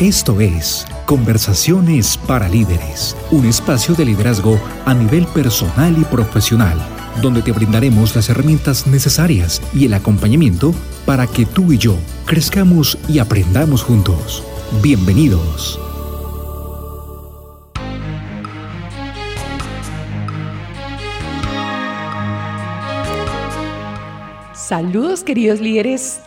Esto es Conversaciones para Líderes, un espacio de liderazgo a nivel personal y profesional, donde te brindaremos las herramientas necesarias y el acompañamiento para que tú y yo crezcamos y aprendamos juntos. Bienvenidos. Saludos queridos líderes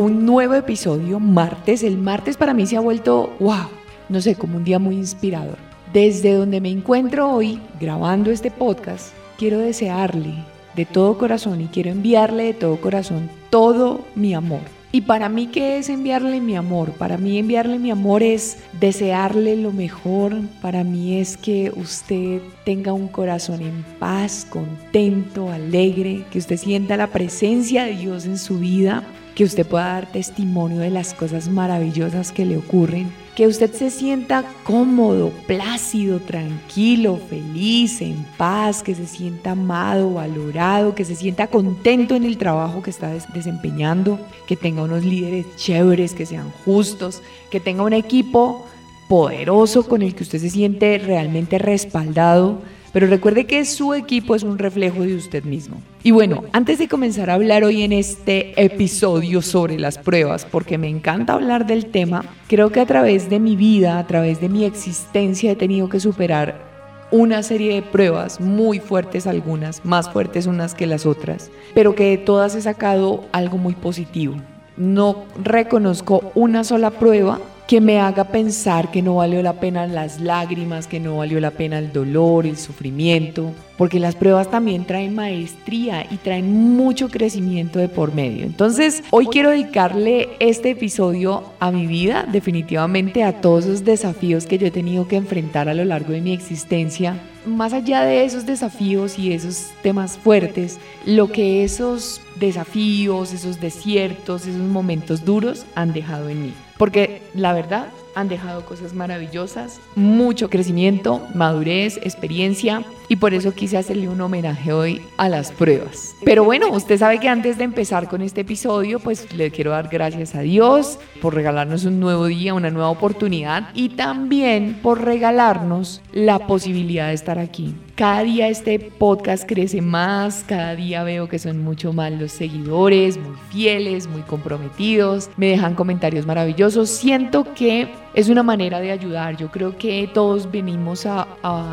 un nuevo episodio, martes. El martes para mí se ha vuelto, wow, no sé, como un día muy inspirador. Desde donde me encuentro hoy grabando este podcast, quiero desearle de todo corazón y quiero enviarle de todo corazón todo mi amor y para mí, ¿qué es enviarle mi amor? Para mí enviarle mi amor es desearle lo mejor. Para mí es que usted tenga un corazón en paz, contento, alegre, que usted sienta la presencia de Dios en su vida, que usted pueda dar testimonio de las cosas maravillosas que le ocurren que usted se sienta cómodo, plácido, tranquilo, feliz, en paz, que se sienta amado, valorado, que se sienta contento en el trabajo que está desempeñando, que tenga unos líderes chéveres, que sean justos, que tenga un equipo poderoso con el que usted se siente realmente respaldado pero recuerde que su equipo es un reflejo de usted mismo. Y bueno, antes de comenzar a hablar hoy en este episodio sobre las pruebas, porque me encanta hablar del tema, creo que a través de mi vida, a través de mi existencia he tenido que superar una serie de pruebas muy fuertes algunas, más fuertes unas que las otras, pero que de todas he sacado algo muy positivo. No reconozco una sola prueba que me haga pensar que no valió la pena las lágrimas, que no valió la pena el dolor, el sufrimiento, porque las pruebas también traen maestría y traen mucho crecimiento de por medio. Entonces, hoy quiero dedicarle este episodio a mi vida, definitivamente a todos esos desafíos que yo he tenido que enfrentar a lo largo de mi existencia. Más allá de esos desafíos y esos temas fuertes, lo que esos desafíos, esos desiertos, esos momentos duros han dejado en mí. Porque la verdad, han dejado cosas maravillosas, mucho crecimiento, madurez, experiencia y por eso quise hacerle un homenaje hoy a las pruebas. Pero bueno, usted sabe que antes de empezar con este episodio, pues le quiero dar gracias a Dios por regalarnos un nuevo día, una nueva oportunidad y también por regalarnos la posibilidad de estar aquí. Cada día este podcast crece más, cada día veo que son mucho más los seguidores, muy fieles, muy comprometidos, me dejan comentarios maravillosos, siento que es una manera de ayudar. Yo creo que todos venimos a,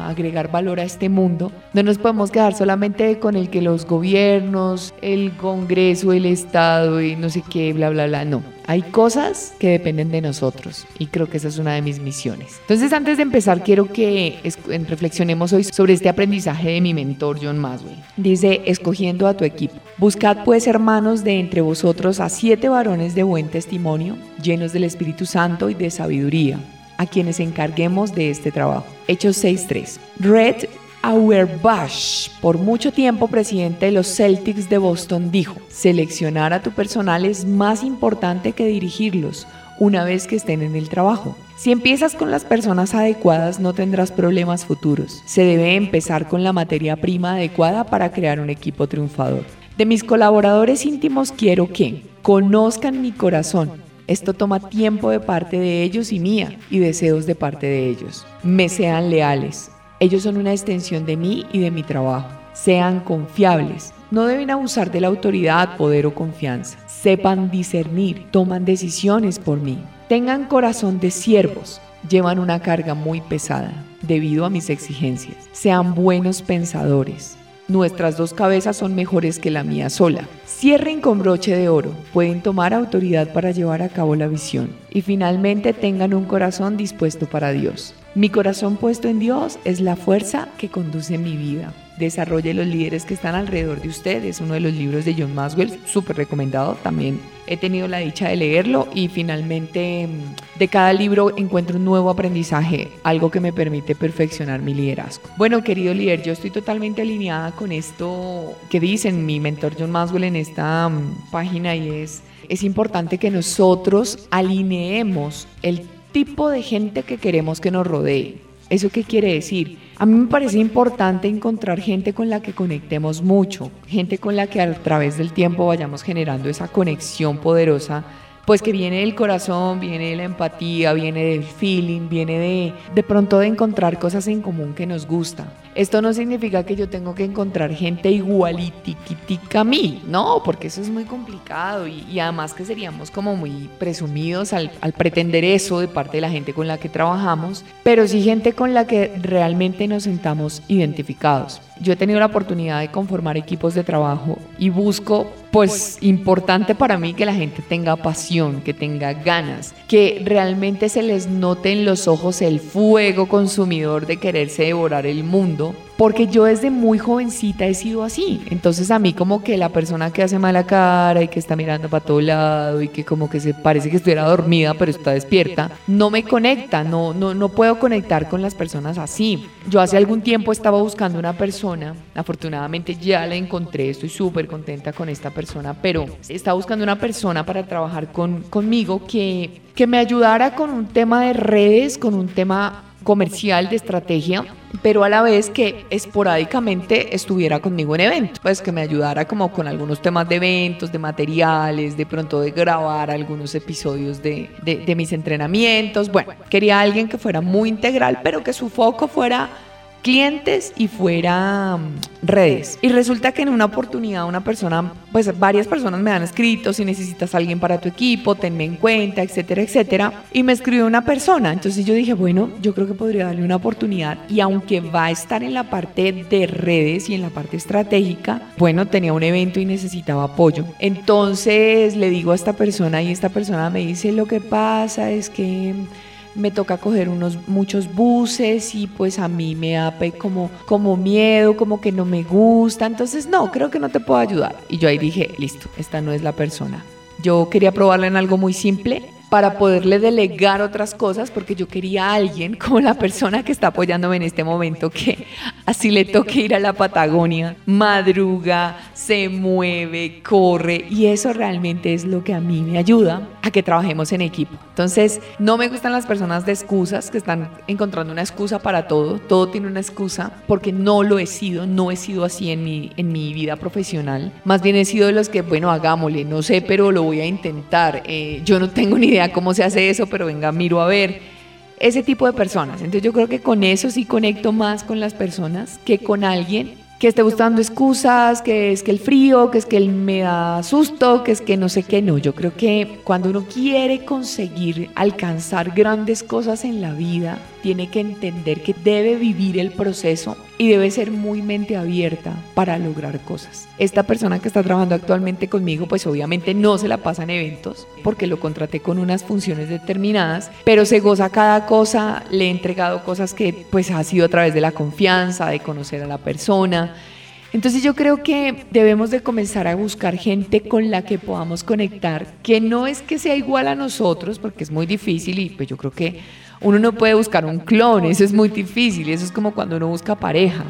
agregar valor a este mundo. No nos podemos quedar solamente con el que los gobiernos, el Congreso, el Estado y no sé qué, bla, bla, bla. No. Hay cosas que dependen de nosotros y creo que esa es una de mis misiones. Entonces, antes de empezar, quiero que reflexionemos hoy sobre este aprendizaje de mi mentor John Maswell. Dice, escogiendo a tu equipo. Buscad pues, hermanos, de entre vosotros a siete varones de buen testimonio, llenos del Espíritu Santo y de sabiduría, a quienes encarguemos de este trabajo. Hechos 6.3. Red Auerbach, por mucho tiempo presidente de los Celtics de Boston, dijo, seleccionar a tu personal es más importante que dirigirlos una vez que estén en el trabajo. Si empiezas con las personas adecuadas no tendrás problemas futuros. Se debe empezar con la materia prima adecuada para crear un equipo triunfador. De mis colaboradores íntimos quiero que conozcan mi corazón. Esto toma tiempo de parte de ellos y mía y deseos de parte de ellos. Me sean leales, ellos son una extensión de mí y de mi trabajo. Sean confiables. No deben abusar de la autoridad, poder o confianza. Sepan discernir, toman decisiones por mí. Tengan corazón de siervos. Llevan una carga muy pesada debido a mis exigencias. Sean buenos pensadores. Nuestras dos cabezas son mejores que la mía sola. Cierren con broche de oro. Pueden tomar autoridad para llevar a cabo la visión. Y finalmente tengan un corazón dispuesto para Dios. Mi corazón puesto en Dios es la fuerza que conduce mi vida. Desarrolle los líderes que están alrededor de usted. Es uno de los libros de John Maswell, súper recomendado. También he tenido la dicha de leerlo y finalmente mm, de cada libro encuentro un nuevo aprendizaje, algo que me permite perfeccionar mi liderazgo. Bueno, querido líder, yo estoy totalmente alineada con esto que dicen mi mentor John Maswell en esta mm, página y es, es importante que nosotros alineemos el tipo de gente que queremos que nos rodee. ¿Eso qué quiere decir? A mí me parece importante encontrar gente con la que conectemos mucho, gente con la que a través del tiempo vayamos generando esa conexión poderosa pues que viene del corazón, viene de la empatía, viene del feeling, viene de de pronto de encontrar cosas en común que nos gusta. Esto no significa que yo tengo que encontrar gente igualitiquitica a mí, no, porque eso es muy complicado y, además que seríamos como muy presumidos al, al pretender eso de parte de la gente con la que trabajamos, pero sí gente con la que realmente nos sentamos identificados. Yo he tenido la oportunidad de conformar equipos de trabajo y busco, pues, importante para mí que la gente tenga pasión, que tenga ganas, que realmente se les note en los ojos el fuego consumidor de quererse devorar el mundo porque yo desde muy jovencita he sido así. Entonces a mí como que la persona que hace mala cara y que está mirando para todo lado y que como que se parece que estuviera dormida pero está despierta, no me conecta, no, no, no puedo conectar con las personas así. Yo hace algún tiempo estaba buscando una persona, afortunadamente ya la encontré, estoy súper contenta con esta persona, pero estaba buscando una persona para trabajar con, conmigo que, que me ayudara con un tema de redes, con un tema comercial, de estrategia, pero a la vez que esporádicamente estuviera conmigo en eventos, pues que me ayudara como con algunos temas de eventos, de materiales, de pronto de grabar algunos episodios de, de, de mis entrenamientos. Bueno, quería alguien que fuera muy integral, pero que su foco fuera clientes y fuera mm, redes. Y resulta que en una oportunidad una persona, pues varias personas me han escrito si necesitas a alguien para tu equipo, tenme en cuenta, etcétera, etcétera. Y me escribió una persona. Entonces yo dije, bueno, yo creo que podría darle una oportunidad. Y aunque va a estar en la parte de redes y en la parte estratégica, bueno, tenía un evento y necesitaba apoyo. Entonces le digo a esta persona y esta persona me dice, lo que pasa es que me toca coger unos muchos buses y pues a mí me da como, como miedo, como que no me gusta, entonces no, creo que no te puedo ayudar. Y yo ahí dije, listo, esta no es la persona. Yo quería probarla en algo muy simple para poderle delegar otras cosas, porque yo quería a alguien como la persona que está apoyándome en este momento, que así le toque ir a la Patagonia, madruga, se mueve, corre, y eso realmente es lo que a mí me ayuda a que trabajemos en equipo. Entonces, no me gustan las personas de excusas que están encontrando una excusa para todo, todo tiene una excusa, porque no lo he sido, no he sido así en mi, en mi vida profesional, más bien he sido de los que, bueno, hagámosle, no sé, pero lo voy a intentar, eh, yo no tengo ni idea cómo se hace eso, pero venga, miro a ver. Ese tipo de personas. Entonces yo creo que con eso sí conecto más con las personas que con alguien que esté buscando excusas, que es que el frío, que es que él me da susto, que es que no sé qué, no, yo creo que cuando uno quiere conseguir alcanzar grandes cosas en la vida, tiene que entender que debe vivir el proceso y debe ser muy mente abierta para lograr cosas. Esta persona que está trabajando actualmente conmigo, pues obviamente no se la pasa en eventos porque lo contraté con unas funciones determinadas, pero se goza cada cosa, le he entregado cosas que pues ha sido a través de la confianza, de conocer a la persona. Entonces yo creo que debemos de comenzar a buscar gente con la que podamos conectar, que no es que sea igual a nosotros, porque es muy difícil y pues yo creo que uno no puede buscar un clon, eso es muy difícil, eso es como cuando uno busca pareja.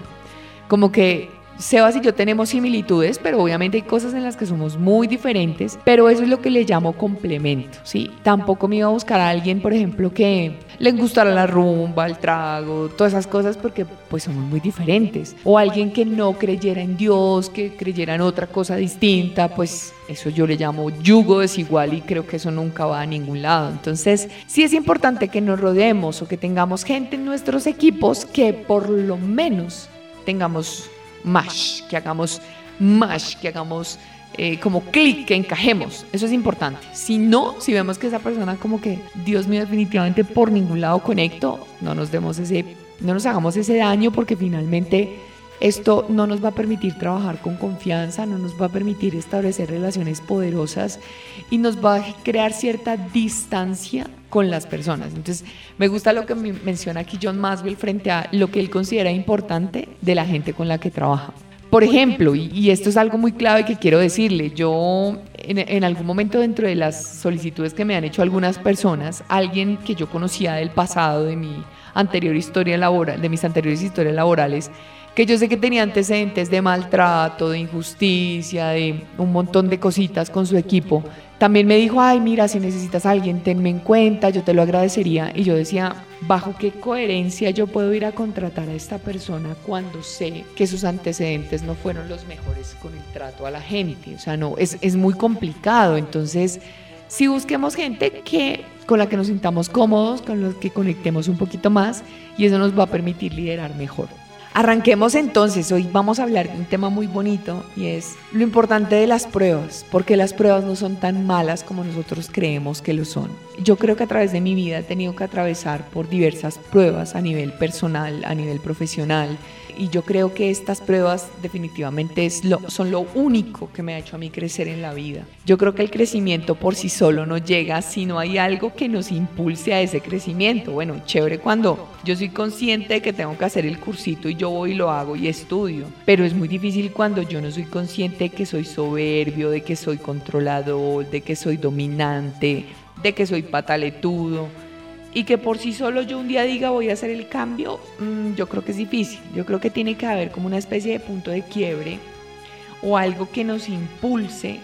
Como que Sebas y yo tenemos similitudes, pero obviamente hay cosas en las que somos muy diferentes, pero eso es lo que le llamo complemento, ¿sí? Tampoco me iba a buscar a alguien, por ejemplo, que le gustara la rumba, el trago, todas esas cosas, porque pues somos muy diferentes. O alguien que no creyera en Dios, que creyera en otra cosa distinta, pues eso yo le llamo yugo desigual y creo que eso nunca va a ningún lado. Entonces, sí es importante que nos rodeemos o que tengamos gente en nuestros equipos que por lo menos tengamos mash, que hagamos mash, que hagamos eh, como clic, que encajemos. Eso es importante. Si no, si vemos que esa persona como que, Dios mío, definitivamente por ningún lado conecto, no nos demos ese, no nos hagamos ese daño porque finalmente esto no nos va a permitir trabajar con confianza, no nos va a permitir establecer relaciones poderosas y nos va a crear cierta distancia con las personas. Entonces, me gusta lo que menciona aquí John Maswell frente a lo que él considera importante de la gente con la que trabaja. Por ejemplo, y, esto es algo muy clave que quiero decirle, yo en, en, algún momento dentro de las solicitudes que me han hecho algunas personas, alguien que yo conocía del pasado, de mi anterior historia laboral, de mis anteriores historias laborales, que yo sé que tenía antecedentes de maltrato, de injusticia, de un montón de cositas con su equipo, también me dijo, ay, mira, si necesitas a alguien, tenme en cuenta, yo te lo agradecería. Y yo decía, ¿bajo qué coherencia yo puedo ir a contratar a esta persona cuando sé que sus antecedentes no fueron los mejores con el trato a la gente? O sea, no, es, es muy complicado. Entonces, si busquemos gente que con la que nos sintamos cómodos, con los que conectemos un poquito más y eso nos va a permitir liderar mejor. Arranquemos entonces, hoy vamos a hablar de un tema muy bonito y es lo importante de las pruebas, porque las pruebas no son tan malas como nosotros creemos que lo son. Yo creo que a través de mi vida he tenido que atravesar por diversas pruebas a nivel personal, a nivel profesional, y yo creo que estas pruebas definitivamente es lo, son lo único que me ha hecho a mí crecer en la vida. Yo creo que el crecimiento por sí solo no llega si no hay algo que nos impulse a ese crecimiento. Bueno, chévere cuando yo soy consciente de que tengo que hacer el cursito y yo voy y lo hago y estudio, pero es muy difícil cuando yo no soy consciente de que soy soberbio, de que soy controlador, de que soy dominante, de que soy pataletudo y que por sí solo yo un día diga voy a hacer el cambio, mm, yo creo que es difícil. Yo creo que tiene que haber como una especie de punto de quiebre o algo que nos impulse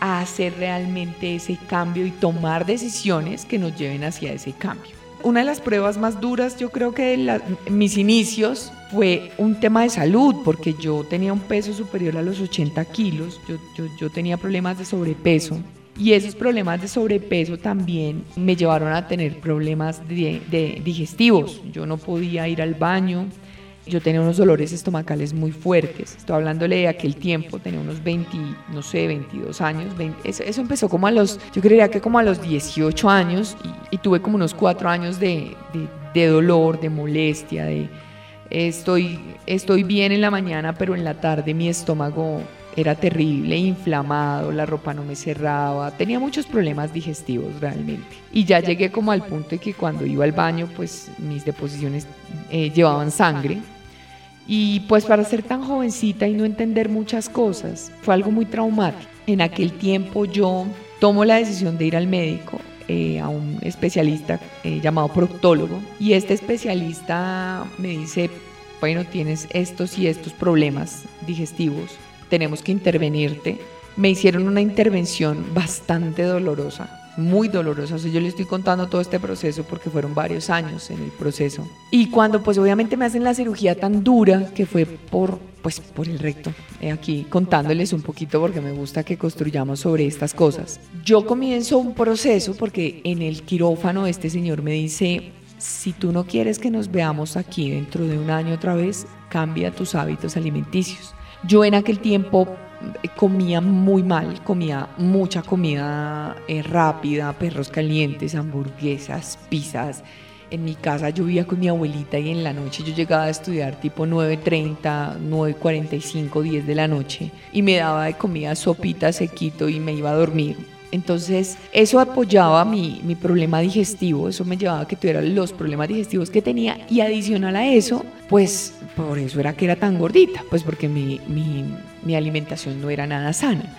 a hacer realmente ese cambio y tomar decisiones que nos lleven hacia ese cambio. Una de las pruebas más duras yo creo que de mis inicios fue un tema de salud, porque yo tenía un peso superior a los 80 kilos, yo, yo, yo tenía problemas de sobrepeso y esos problemas de sobrepeso también me llevaron a tener problemas de, digestivos. Yo no podía ir al baño, yo tenía unos dolores estomacales muy fuertes. Estoy hablándole de aquel tiempo, tenía unos 20, no sé, 22 años. eso, empezó como a los, yo creería que como a los 18 años y, tuve como unos 4 años de, de, dolor, de molestia, de estoy, estoy bien en la mañana, pero en la tarde mi estómago era terrible, inflamado, la ropa no me cerraba, tenía muchos problemas digestivos realmente. Y ya llegué como al punto de que cuando iba al baño, pues mis deposiciones eh, llevaban sangre. Y pues para ser tan jovencita y no entender muchas cosas, fue algo muy traumático. En aquel tiempo yo tomo la decisión de ir al médico, eh, a un especialista eh, llamado proctólogo, y este especialista me dice, bueno, tienes estos y estos problemas digestivos tenemos que intervenirte. Me hicieron una intervención bastante dolorosa, muy dolorosa. O sea, yo le estoy contando todo este proceso porque fueron varios años en el proceso. Y cuando pues obviamente me hacen la cirugía tan dura que fue por pues por el recto. aquí contándoles un poquito porque me gusta que construyamos sobre estas cosas. Yo comienzo un proceso porque en el quirófano este señor me dice, si tú no quieres que nos veamos aquí dentro de un año otra vez, cambia tus hábitos alimenticios. Yo en aquel tiempo eh, comía muy mal, comía mucha comida eh, rápida, perros calientes, hamburguesas, pizzas. En mi casa yo vivía con mi abuelita y en la noche yo llegaba a estudiar tipo 9.30, 9.45, 10 de la noche y me daba de comida sopita, sequito y me iba a dormir. Entonces, eso apoyaba mi, mi, problema digestivo, eso me llevaba a que tuviera los problemas digestivos que tenía y adicional a eso, pues por eso era que era tan gordita, pues porque mi, mi, mi alimentación no era nada sana.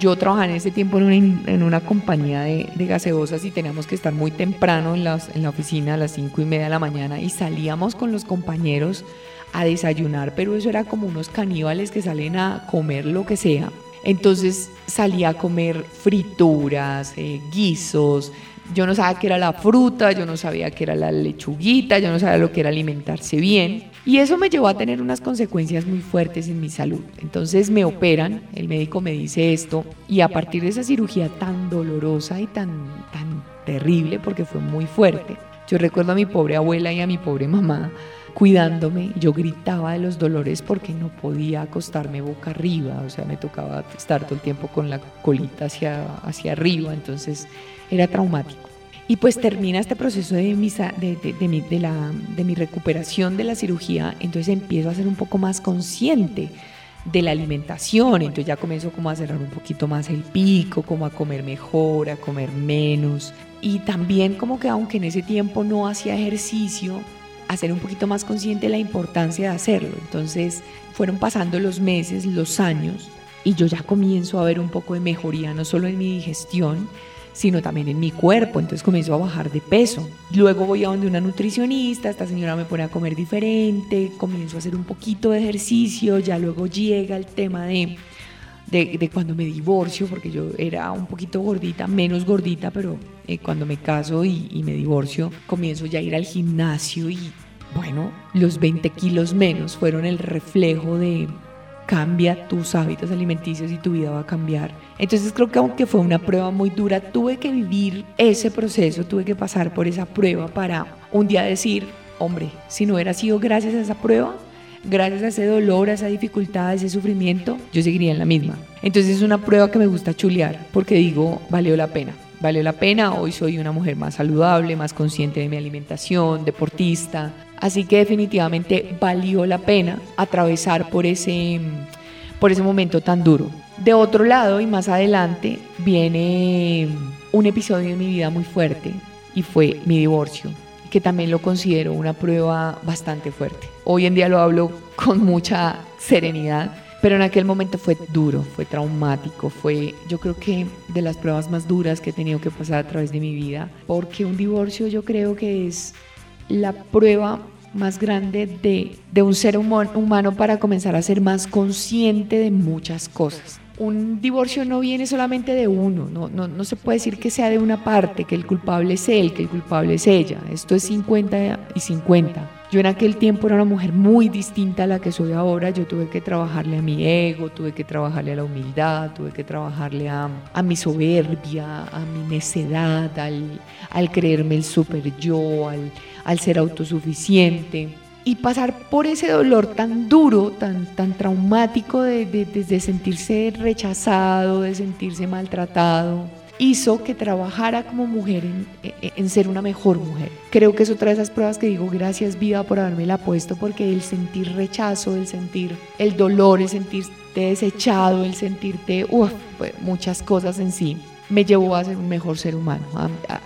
Yo trabajaba en ese tiempo en una, en una compañía de, de, gaseosas y teníamos que estar muy temprano en, las, en la oficina a las cinco y media de la mañana y salíamos con los compañeros a desayunar, pero eso era como unos caníbales que salen a comer lo que sea entonces salía a comer frituras, eh, guisos. Yo no sabía qué era la fruta, yo no sabía qué era la lechuguita, yo no sabía lo que era alimentarse bien. Y eso me llevó a tener unas consecuencias muy fuertes en mi salud. Entonces me operan, el médico me dice esto, y a partir de esa cirugía tan dolorosa y tan, tan terrible, porque fue muy fuerte, yo recuerdo a mi pobre abuela y a mi pobre mamá cuidándome. Yo gritaba de los dolores porque no podía acostarme boca arriba, o sea, me tocaba estar todo el tiempo con la colita hacia, hacia arriba, entonces era traumático. Y pues termina este proceso de mi, de, de, mi, de, la, de mi recuperación de la cirugía, entonces empiezo a ser un poco más consciente de la alimentación, entonces ya comienzo como a cerrar un poquito más el pico, como a comer mejor, a comer menos. Y también como que aunque en ese tiempo no hacía ejercicio, hacer un poquito más consciente la importancia de hacerlo. Entonces fueron pasando los meses, los años, y yo ya comienzo a ver un poco de mejoría, no solo en mi digestión, sino también en mi cuerpo. Entonces comienzo a bajar de peso. Luego voy a donde una nutricionista, esta señora me pone a comer diferente, comienzo a hacer un poquito de ejercicio, ya luego llega el tema de de, cuando me divorcio, porque yo era un poquito gordita, menos gordita, pero eh, cuando me caso y, me divorcio, comienzo ya a ir al gimnasio y bueno, los 20 kilos menos fueron el reflejo de, cambia tus hábitos alimenticios y tu vida va a cambiar. Entonces creo que aunque fue una prueba muy dura, tuve que vivir ese proceso, tuve que pasar por esa prueba para un día decir, hombre, si no hubiera sido gracias a esa prueba, gracias a ese dolor, a esa dificultad, a ese sufrimiento, yo seguiría en la misma. Entonces es una prueba que me gusta chulear porque digo, valió la pena. Valió la pena, hoy soy una mujer más saludable, más consciente de mi alimentación, deportista. Así que definitivamente valió la pena atravesar por ese, por ese momento tan duro. De otro lado y más adelante viene un episodio en mi vida muy fuerte y fue mi divorcio que también lo considero una prueba bastante fuerte. Hoy en día lo hablo con mucha serenidad, pero en aquel momento fue duro, fue traumático, fue yo creo que de las pruebas más duras que he tenido que pasar a través de mi vida, porque un divorcio yo creo que es la prueba más grande de, de un ser humano para comenzar a ser más consciente de muchas cosas un divorcio no viene solamente de uno, no, no, no, se puede decir que sea de una parte, que el culpable es él, que el culpable es ella. Esto es 50 y 50. Yo en aquel tiempo era una mujer muy distinta a la que soy ahora. Yo tuve que trabajarle a mi ego, tuve que trabajarle a la humildad, tuve que trabajarle a, a mi soberbia, a mi necedad, al, al creerme el super yo, al, al ser autosuficiente y pasar por ese dolor tan duro, tan, tan traumático de, sentirse rechazado, de sentirse maltratado, hizo que trabajara como mujer en, en, ser una mejor mujer. Creo que es otra de esas pruebas que digo, gracias vida por haberme la puesto, porque el sentir rechazo, el sentir el dolor, el sentirte desechado, el sentirte, uff, pues, muchas cosas en sí, me llevó a ser un mejor ser humano,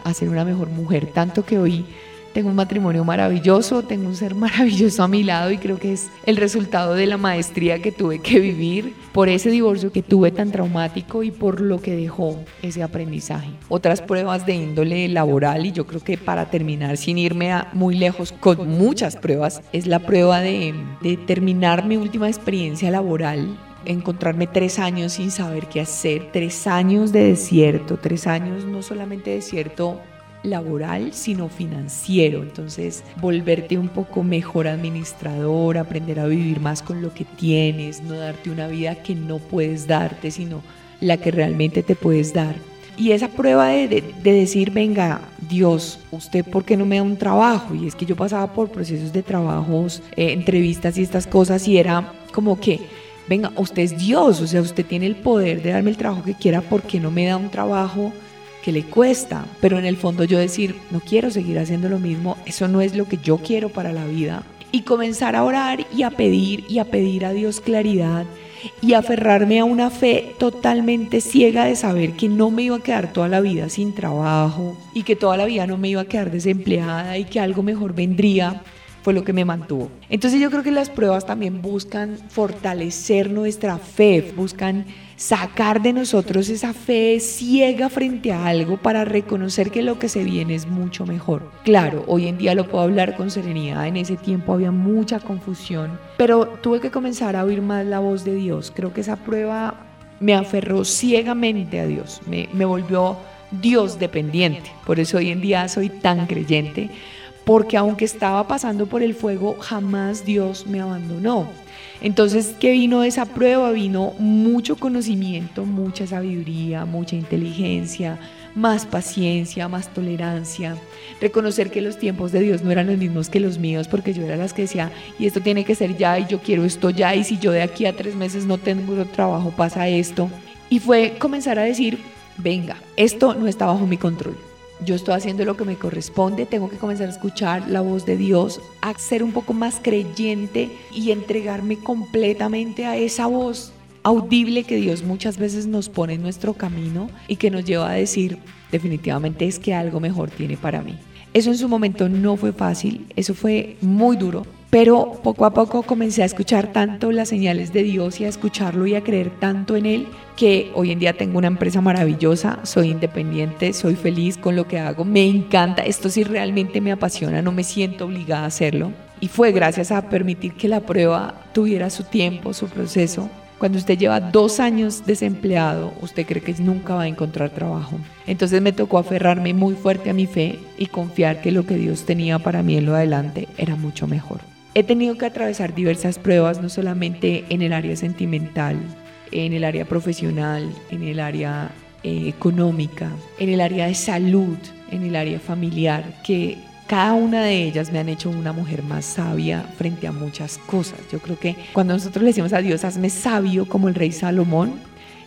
a ser una mejor mujer, tanto que hoy tengo un matrimonio maravilloso, tengo un ser maravilloso a mi lado y creo que es el resultado de la maestría que tuve que vivir por ese divorcio que tuve tan traumático y por lo que dejó ese aprendizaje. Otras pruebas de índole laboral y yo creo que para terminar sin irme a muy lejos con muchas pruebas es la prueba de, de terminar mi última experiencia laboral encontrarme tres años sin saber qué hacer, tres años de desierto, tres años no solamente desierto laboral, sino financiero. Entonces, volverte un poco mejor administrador, aprender a vivir más con lo que tienes, no darte una vida que no puedes darte, sino la que realmente te puedes dar. Y esa prueba de, decir, venga, Dios, ¿usted por qué no me da un trabajo? Y es que yo pasaba por procesos de trabajos, eh, entrevistas y estas cosas y era como que, venga, usted es Dios, o sea, usted tiene el poder de darme el trabajo que quiera, ¿por qué no me da un trabajo? Que le cuesta, pero en el fondo yo decir, no quiero seguir haciendo lo mismo, eso no es lo que yo quiero para la vida. Y comenzar a orar y a pedir y a pedir a Dios claridad y aferrarme a una fe totalmente ciega de saber que no me iba a quedar toda la vida sin trabajo y que toda la vida no me iba a quedar desempleada y que algo mejor vendría fue lo que me mantuvo. Entonces yo creo que las pruebas también buscan fortalecer nuestra fe, buscan sacar de nosotros esa fe ciega frente a algo para reconocer que lo que se viene es mucho mejor. Claro, hoy en día lo puedo hablar con serenidad, en ese tiempo había mucha confusión, pero tuve que comenzar a oír más la voz de Dios. Creo que esa prueba me aferró ciegamente a Dios, me, me volvió Dios dependiente. Por eso hoy en día soy tan creyente, porque aunque estaba pasando por el fuego, jamás Dios me abandonó. Entonces, ¿qué vino de esa prueba? Vino mucho conocimiento, mucha sabiduría, mucha inteligencia, más paciencia, más tolerancia, reconocer que los tiempos de Dios no eran los mismos que los míos, porque yo era las que decía, y esto tiene que ser ya, y yo quiero esto ya, y si yo de aquí a tres meses no tengo trabajo, pasa esto. Y fue comenzar a decir, venga, esto no está bajo mi control yo estoy haciendo lo que me corresponde, tengo que comenzar a escuchar la voz de Dios, a ser un poco más creyente y entregarme completamente a esa voz audible que Dios muchas veces nos pone en nuestro camino y que nos lleva a decir, definitivamente es que algo mejor tiene para mí. Eso en su momento no fue fácil, eso fue muy duro, pero poco a poco comencé a escuchar tanto las señales de Dios y a escucharlo y a creer tanto en Él que hoy en día tengo una empresa maravillosa, soy independiente, soy feliz con lo que hago, me encanta, esto sí realmente me apasiona, no me siento obligada a hacerlo. Y fue gracias a permitir que la prueba tuviera su tiempo, su proceso. Cuando usted lleva dos años desempleado, usted cree que nunca va a encontrar trabajo. Entonces me tocó aferrarme muy fuerte a mi fe y confiar que lo que Dios tenía para mí en lo adelante era mucho mejor. He tenido que atravesar diversas pruebas, no solamente en el área sentimental, en el área profesional, en el área eh, económica, en el área de salud, en el área familiar, que cada una de ellas me han hecho una mujer más sabia frente a muchas cosas. Yo creo que cuando nosotros le decimos a Dios, hazme sabio como el rey Salomón,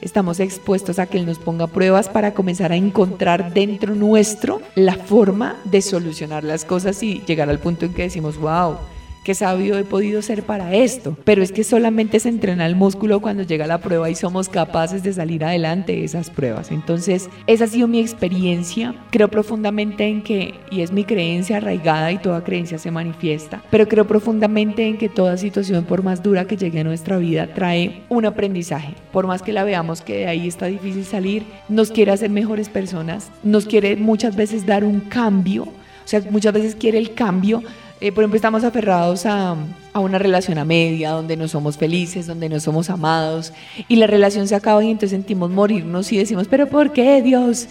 estamos expuestos a que Él nos ponga pruebas para comenzar a encontrar dentro nuestro la forma de solucionar las cosas y llegar al punto en que decimos, wow, qué sabio he podido ser para esto. Pero es que solamente se entrena el músculo cuando llega la prueba y somos capaces de salir adelante de esas pruebas. Entonces, esa ha sido mi experiencia. Creo profundamente en que, y es mi creencia arraigada y toda creencia se manifiesta, pero creo profundamente en que toda situación, por más dura que llegue a nuestra vida, trae un aprendizaje. Por más que la veamos que de ahí está difícil salir, nos quiere hacer mejores personas, nos quiere muchas veces dar un cambio. O sea, muchas veces quiere el cambio eh, por ejemplo, estamos aferrados a, a, una relación a media, donde no somos felices, donde no somos amados, y la relación se acaba y entonces sentimos morirnos y decimos, pero ¿por qué Dios?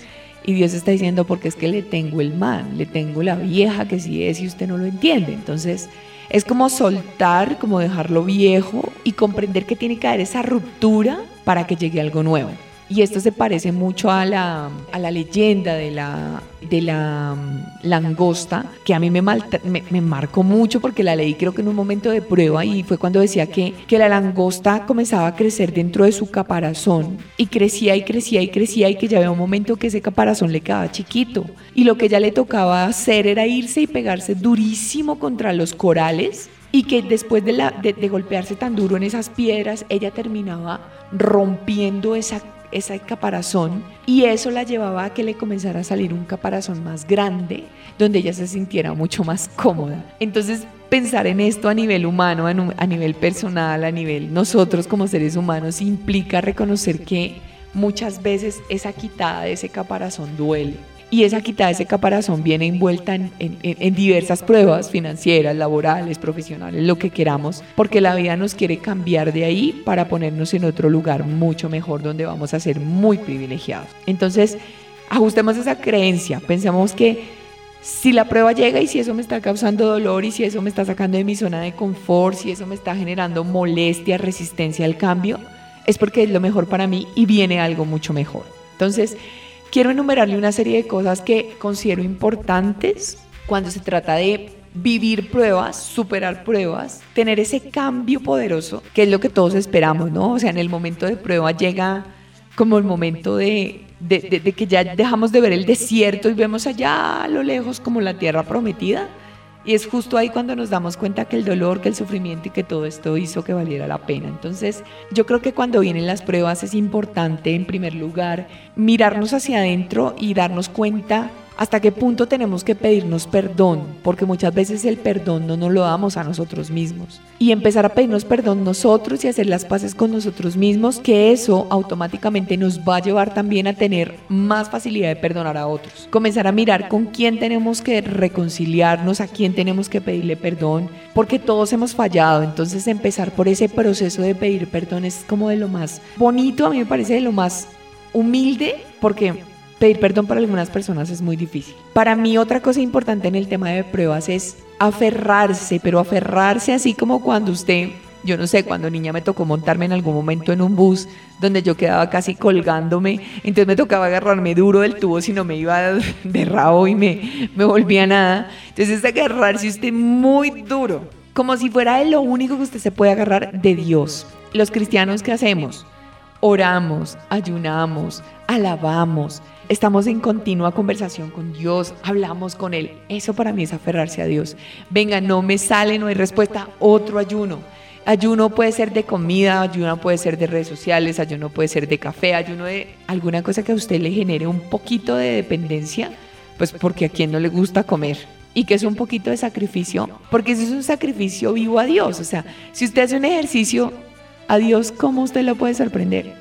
Y Dios está diciendo, porque es que le tengo el mal, le tengo la vieja que sí es y usted no lo entiende. Entonces, es como soltar, como dejarlo viejo y comprender que tiene que haber esa ruptura para que llegue algo nuevo. Y esto se parece mucho a la, a la leyenda de la, de la mm, langosta, que a mí me, marcó mucho porque la leí creo que en un momento de prueba y fue cuando decía que, que la langosta comenzaba a crecer dentro de su caparazón y crecía y crecía y crecía y que ya había un momento que ese caparazón le quedaba chiquito. Y lo que ya le tocaba hacer era irse y pegarse durísimo contra los corales y que después de, de golpearse tan duro en esas piedras, ella terminaba rompiendo esa ese caparazón y eso la llevaba a que le comenzara a salir un caparazón más grande donde ella se sintiera mucho más cómoda. Entonces pensar en esto a nivel humano, a nivel personal, a nivel nosotros como seres humanos implica reconocer que muchas veces esa quitada de ese caparazón duele y esa quitada, ese caparazón viene envuelta en, en, diversas pruebas financieras, laborales, profesionales, lo que queramos, porque la vida nos quiere cambiar de ahí para ponernos en otro lugar mucho mejor donde vamos a ser muy privilegiados. Entonces, ajustemos esa creencia, pensemos que si la prueba llega y si eso me está causando dolor y si eso me está sacando de mi zona de confort, si eso me está generando molestia, resistencia al cambio, es porque es lo mejor para mí y viene algo mucho mejor. Entonces, quiero enumerarle una serie de cosas que considero importantes cuando se trata de vivir pruebas, superar pruebas, tener ese cambio poderoso, que es lo que todos esperamos, ¿no? O sea, en el momento de prueba llega como el momento de, de, de, que ya dejamos de ver el desierto y vemos allá a lo lejos como la tierra prometida. Y es justo ahí cuando nos damos cuenta que el dolor, que el sufrimiento y que todo esto hizo que valiera la pena. Entonces, yo creo que cuando vienen las pruebas es importante, en primer lugar, mirarnos hacia adentro y darnos cuenta hasta qué punto tenemos que pedirnos perdón, porque muchas veces el perdón no nos lo damos a nosotros mismos. Y empezar a pedirnos perdón nosotros y hacer las paces con nosotros mismos, que eso automáticamente nos va a llevar también a tener más facilidad de perdonar a otros. Comenzar a mirar con quién tenemos que reconciliarnos, a quién tenemos que pedirle perdón, porque todos hemos fallado. Entonces empezar por ese proceso de pedir perdón es como de lo más bonito, a mí me parece de lo más humilde, porque pedir perdón para algunas personas es muy difícil. Para mí otra cosa importante en el tema de pruebas es aferrarse, pero aferrarse así como cuando usted, yo no sé, cuando niña me tocó montarme en algún momento en un bus donde yo quedaba casi colgándome, entonces me tocaba agarrarme duro del tubo si no me iba de rabo y me, me volvía nada. Entonces es agarrarse usted muy duro, como si fuera lo único que usted se puede agarrar de Dios. Los cristianos, ¿qué hacemos? Oramos, ayunamos, alabamos, estamos en continua conversación con Dios, hablamos con Él. Eso para mí es aferrarse a Dios. Venga, no me sale, no hay respuesta, otro ayuno. Ayuno puede ser de comida, ayuno puede ser de redes sociales, ayuno puede ser de café, ayuno de alguna cosa que a usted le genere un poquito de dependencia, pues porque a quien no le gusta comer y que es un poquito de sacrificio, porque eso es un sacrificio vivo a Dios. O sea, si usted hace un ejercicio a Dios, ¿cómo usted lo puede sorprender?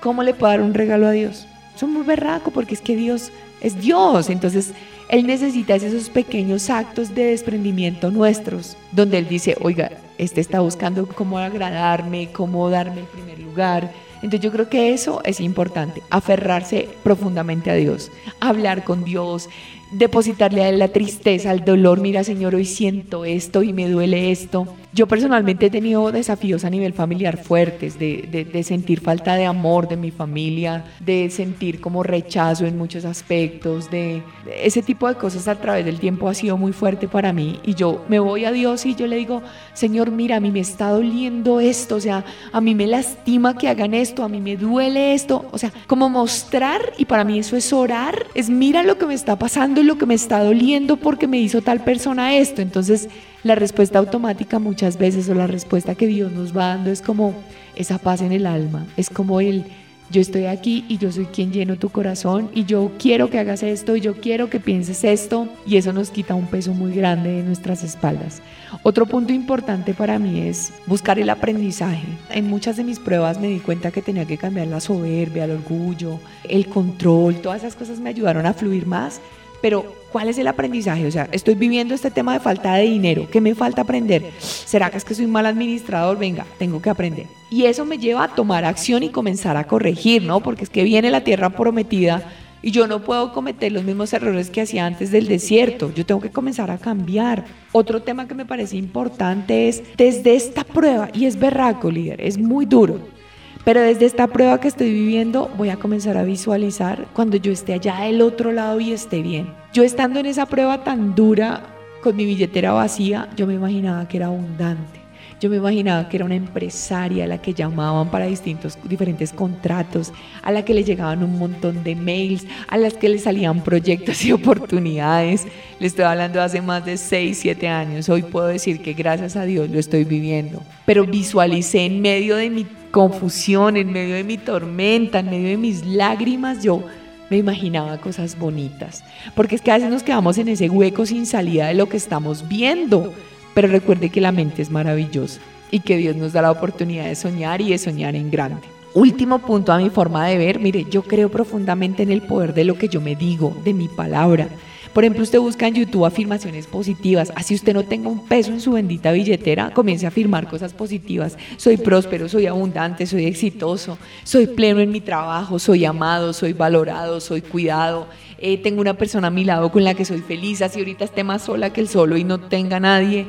¿Cómo le puede dar un regalo a Dios? Son muy berraco porque es que Dios es Dios. Entonces, Él necesita esos pequeños actos de desprendimiento nuestros, donde Él dice, oiga, este está buscando cómo agradarme, cómo darme el primer lugar. Entonces yo creo que eso es importante, aferrarse profundamente a Dios, hablar con Dios, depositarle a él la tristeza, el dolor. Mira, Señor, hoy siento esto y me duele esto. Yo personalmente he tenido desafíos a nivel familiar fuertes, de, de, sentir falta de amor de mi familia, de sentir como rechazo en muchos aspectos, de, ese tipo de cosas a través del tiempo ha sido muy fuerte para mí. Y yo me voy a Dios y yo le digo, Señor, mira, a mí me está doliendo esto, o sea, a mí me lastima que hagan esto, a mí me duele esto, o sea, como mostrar, y para mí eso es orar, es mira lo que me está pasando y lo que me está doliendo porque me hizo tal persona esto. Entonces, la respuesta automática muchas veces o la respuesta que Dios nos va dando es como esa paz en el alma, es como el yo estoy aquí y yo soy quien lleno tu corazón y yo quiero que hagas esto y yo quiero que pienses esto y eso nos quita un peso muy grande de nuestras espaldas. Otro punto importante para mí es buscar el aprendizaje. En muchas de mis pruebas me di cuenta que tenía que cambiar la soberbia, el orgullo, el control, todas esas cosas me ayudaron a fluir más pero, ¿cuál es el aprendizaje? O sea, estoy viviendo este tema de falta de dinero. ¿Qué me falta aprender? ¿Será que es que soy mal administrador? Venga, tengo que aprender. Y eso me lleva a tomar acción y comenzar a corregir, ¿no? Porque es que viene la tierra prometida y yo no puedo cometer los mismos errores que hacía antes del desierto. Yo tengo que comenzar a cambiar. Otro tema que me parece importante es desde esta prueba, y es berraco, líder, es muy duro pero desde esta prueba que estoy viviendo voy a comenzar a visualizar cuando yo esté allá del otro lado y esté bien. Yo estando en esa prueba tan dura, con mi billetera vacía, yo me imaginaba que era abundante. Yo me imaginaba que era una empresaria a la que llamaban para distintos, diferentes contratos, a la que le llegaban un montón de mails, a las que le salían proyectos y oportunidades. Le estoy hablando hace más de 6, 7 años. Hoy puedo decir que gracias a Dios lo estoy viviendo. Pero visualicé en medio de mi confusión, en medio de mi tormenta, en medio de mis lágrimas, yo me imaginaba cosas bonitas. Porque es que a veces nos quedamos en ese hueco sin salida de lo que estamos viendo. Pero recuerde que la mente es maravillosa y que Dios nos da la oportunidad de soñar y de soñar en grande. Último punto a mi forma de ver, mire, yo creo profundamente en el poder de lo que yo me digo, de mi palabra. Por ejemplo, usted busca en YouTube afirmaciones positivas. Así usted no tenga un peso en su bendita billetera, comience a afirmar cosas positivas. Soy próspero, soy abundante, soy exitoso, soy pleno en mi trabajo, soy amado, soy valorado, soy cuidado. Eh, tengo una persona a mi lado con la que soy feliz, así ahorita esté más sola que el solo y no tenga nadie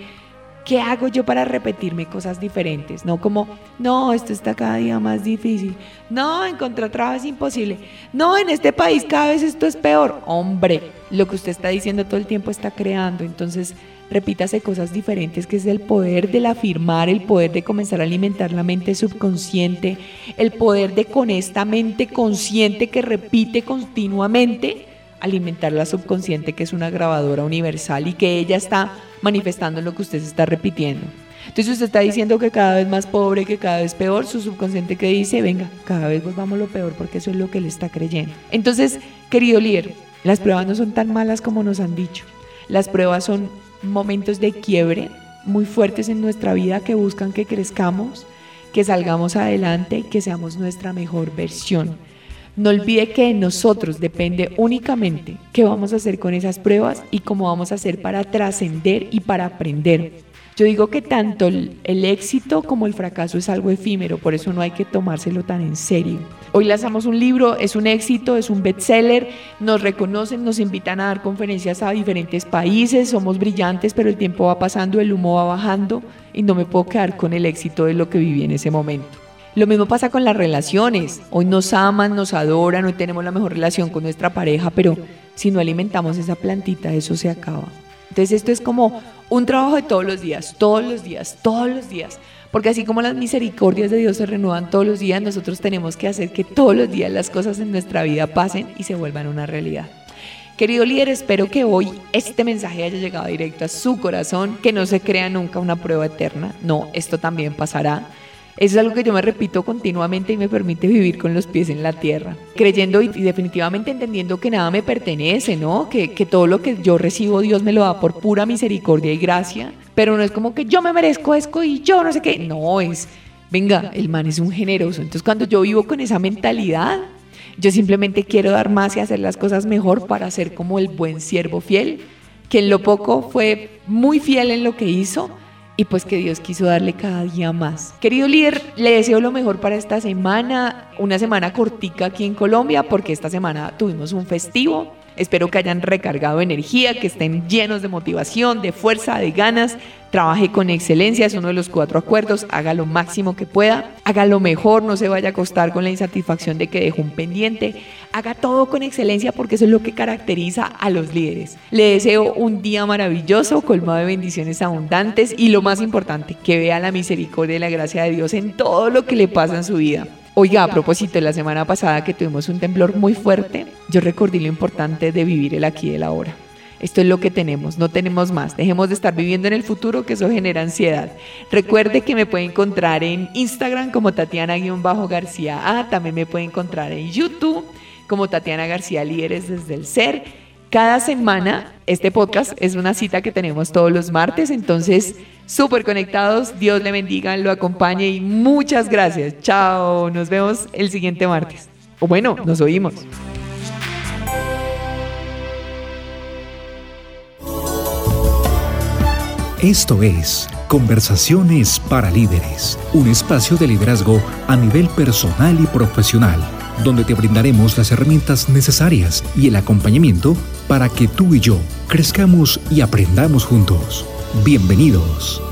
¿Qué hago yo para repetirme cosas diferentes? No como, no, esto está cada día más difícil. No, encontrar trabajo es imposible. No, en este país cada vez esto es peor. Hombre, lo que usted está diciendo todo el tiempo está creando. Entonces, repítase cosas diferentes, que es el poder del afirmar, el poder de comenzar a alimentar la mente subconsciente, el poder de con esta mente consciente que repite continuamente alimentar la subconsciente, que es una grabadora universal y que ella está manifestando lo que usted está repitiendo. Entonces usted está diciendo que cada vez más pobre, que cada vez peor, su subconsciente que dice, venga, cada vez volvamos lo peor porque eso es lo que él está creyendo. Entonces, querido líder, las pruebas no son tan malas como nos han dicho. Las pruebas son momentos de quiebre muy fuertes en nuestra vida que buscan que crezcamos, que salgamos adelante, que seamos nuestra mejor versión. No olvide que de nosotros depende únicamente qué vamos a hacer con esas pruebas y cómo vamos a hacer para trascender y para aprender. Yo digo que tanto el, éxito como el fracaso es algo efímero, por eso no hay que tomárselo tan en serio. Hoy lanzamos un libro, es un éxito, es un bestseller, nos reconocen, nos invitan a dar conferencias a diferentes países, somos brillantes, pero el tiempo va pasando, el humo va bajando y no me puedo quedar con el éxito de lo que viví en ese momento. Lo mismo pasa con las relaciones. Hoy nos aman, nos adoran, hoy tenemos la mejor relación con nuestra pareja, pero si no alimentamos esa plantita, eso se acaba. Entonces esto es como un trabajo de todos los días, todos los días, todos los días. Porque así como las misericordias de Dios se renuevan todos los días, nosotros tenemos que hacer que todos los días las cosas en nuestra vida pasen y se vuelvan una realidad. Querido líder, espero que hoy este mensaje haya llegado directo a su corazón, que no se crea nunca una prueba eterna. No, esto también pasará eso es algo que yo me repito continuamente y me permite vivir con los pies en la tierra, creyendo y, definitivamente entendiendo que nada me pertenece, ¿no? Que, que todo lo que yo recibo Dios me lo da por pura misericordia y gracia, pero no es como que yo me merezco esto y yo no sé qué, no es, venga, el man es un generoso, entonces cuando yo vivo con esa mentalidad, yo simplemente quiero dar más y hacer las cosas mejor para ser como el buen siervo fiel, que en lo poco fue muy fiel en lo que hizo y pues que Dios quiso darle cada día más. Querido líder, le deseo lo mejor para esta semana, una semana cortica aquí en Colombia porque esta semana tuvimos un festivo. Espero que hayan recargado energía, que estén llenos de motivación, de fuerza, de ganas. Trabaje con excelencia, es uno de los cuatro acuerdos. Haga lo máximo que pueda. Haga lo mejor, no se vaya a acostar con la insatisfacción de que dejó un pendiente. Haga todo con excelencia porque eso es lo que caracteriza a los líderes. Le deseo un día maravilloso, colmado de bendiciones abundantes y lo más importante, que vea la misericordia y la gracia de Dios en todo lo que le pasa en su vida. Oiga, a propósito, la semana pasada que tuvimos un temblor muy fuerte, yo recordé lo importante de vivir el aquí y el ahora. Esto es lo que tenemos, no tenemos más. Dejemos de estar viviendo en el futuro, que eso genera ansiedad. Recuerde que me puede encontrar en Instagram como Tatiana-García A. También me puede encontrar en YouTube como Tatiana García Líderes desde el Ser. Cada semana, este podcast es una cita que tenemos todos los martes, entonces súper conectados. Dios le bendiga, lo acompañe y muchas gracias. Chao, nos vemos el siguiente martes. O bueno, nos oímos. Esto es Conversaciones para Líderes, un espacio de liderazgo a nivel personal y profesional, donde te brindaremos las herramientas necesarias y el acompañamiento para que tú y yo crezcamos y aprendamos juntos. Bienvenidos.